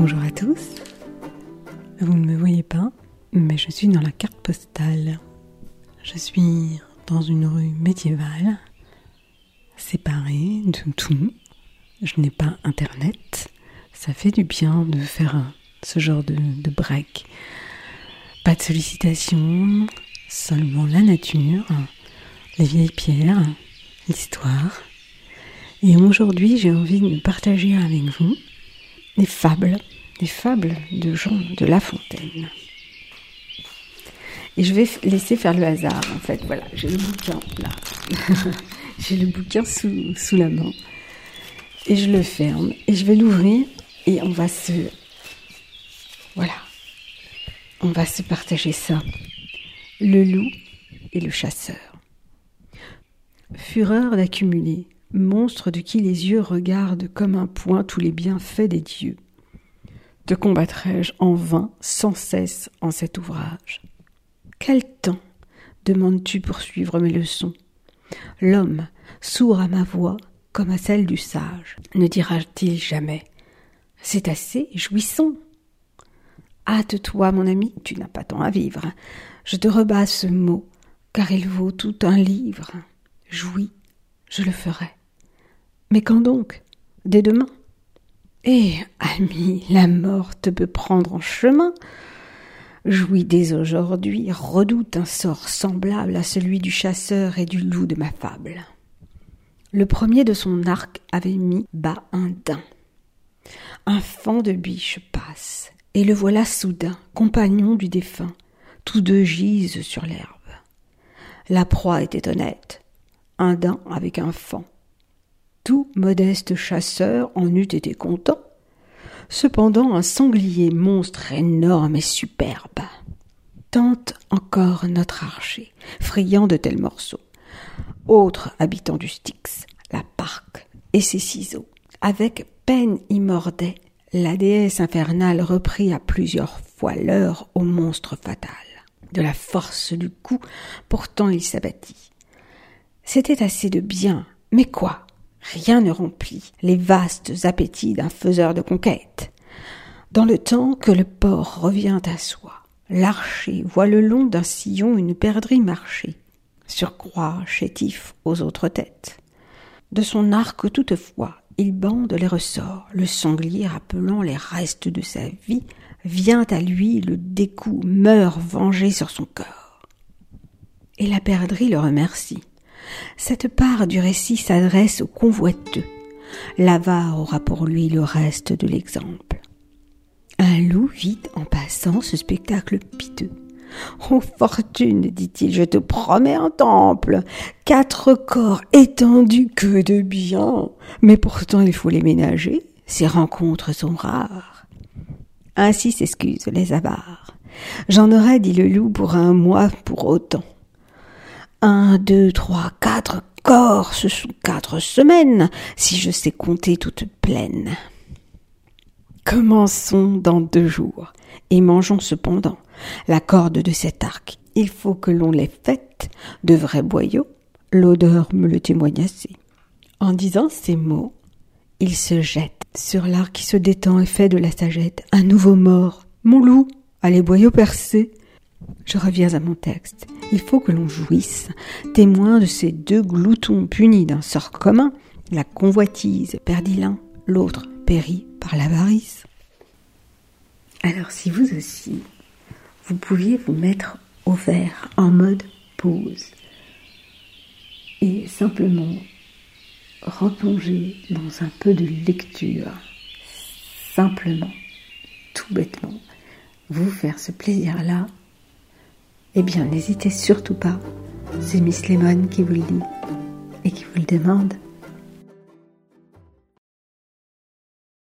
Bonjour à tous. Vous ne me voyez pas, mais je suis dans la carte postale. Je suis dans une rue médiévale, séparée de tout. Je n'ai pas internet. Ça fait du bien de faire ce genre de, break. Pas de sollicitations, seulement la nature, les vieilles pierres, l'histoire. Et aujourd'hui, j'ai envie de partager avec vous fables, des fables de Jean de La Fontaine. Et je vais laisser faire le hasard, en fait. Voilà, j'ai le bouquin là. j'ai le bouquin sous, sous la main. Et je le ferme. Et je vais l'ouvrir. Et on va se. Voilà. On va se partager ça. Le loup et le chasseur. Fureur d'accumuler, monstre de qui les yeux regardent comme un point tous les bienfaits des dieux. Te combattrai-je en vain sans cesse en cet ouvrage? Quel temps? demandes-tu pour suivre mes leçons? L'homme, sourd à ma voix comme à celle du sage, ne dira-t-il jamais C'est assez, jouissons Hâte-toi, mon ami, tu n'as pas temps à vivre. Je te rebats ce mot, car il vaut tout un livre. Jouis, je le ferai. Mais quand donc? Dès demain Eh, ami, la mort te peut prendre en chemin. Jouis dès aujourd'hui, redoute un sort semblable à celui du chasseur et du loup de ma fable. Le premier de son arc avait mis bas un daim. Un fan de biche passe, et le voilà soudain, compagnon du défunt. Tous deux gisent sur l'herbe. La proie était honnête, un daim avec un fan modeste chasseur en eût été content. Cependant un sanglier monstre énorme et superbe tente encore notre archer, friand de tels morceaux. Autre habitant du Styx, la parque et ses ciseaux. Avec peine y mordait, la déesse infernale reprit à plusieurs fois l'heure au monstre fatal. De la force du coup, pourtant il s'abattit. C'était assez de bien, mais quoi? Rien ne remplit les vastes appétits d'un faiseur de conquête. Dans le temps que le porc revient à soi, l'archer voit le long d'un sillon une perdrix marcher, surcroît chétif aux autres têtes. De son arc toutefois, il bande les ressorts, le sanglier rappelant les restes de sa vie, vient à lui le découp, meurt vengé sur son corps. Et la perdrix le remercie. Cette part du récit s'adresse au convoiteux. L'avare aura pour lui le reste de l'exemple. Un loup vit en passant ce spectacle piteux. Oh fortune, dit-il, je te promets un temple, quatre corps étendus que de bien, mais pourtant il faut les ménager, ces rencontres sont rares. Ainsi s'excusent les avares. J'en aurais, dit le loup, pour un mois pour autant. Un, deux, trois, quatre corps, ce sont quatre semaines, si je sais compter toutes pleines. Commençons dans deux jours, et mangeons cependant la corde de cet arc. Il faut que l'on l'ait faite de vrais boyaux, l'odeur me le témoigne assez. En disant ces mots, il se jette sur l'arc qui se détend et fait de la sagette un nouveau mort. Mon loup, à les boyaux percés, je reviens à mon texte. Il faut que l'on jouisse, témoin de ces deux gloutons punis d'un sort commun, la convoitise perdit l'un, l'autre périt par l'avarice. Alors si vous aussi, vous pouviez vous mettre au vert en mode pause et simplement replonger dans un peu de lecture, simplement, tout bêtement, vous faire ce plaisir-là eh bien n'hésitez surtout pas. C'est Miss Lemon qui vous le dit et qui vous le demande.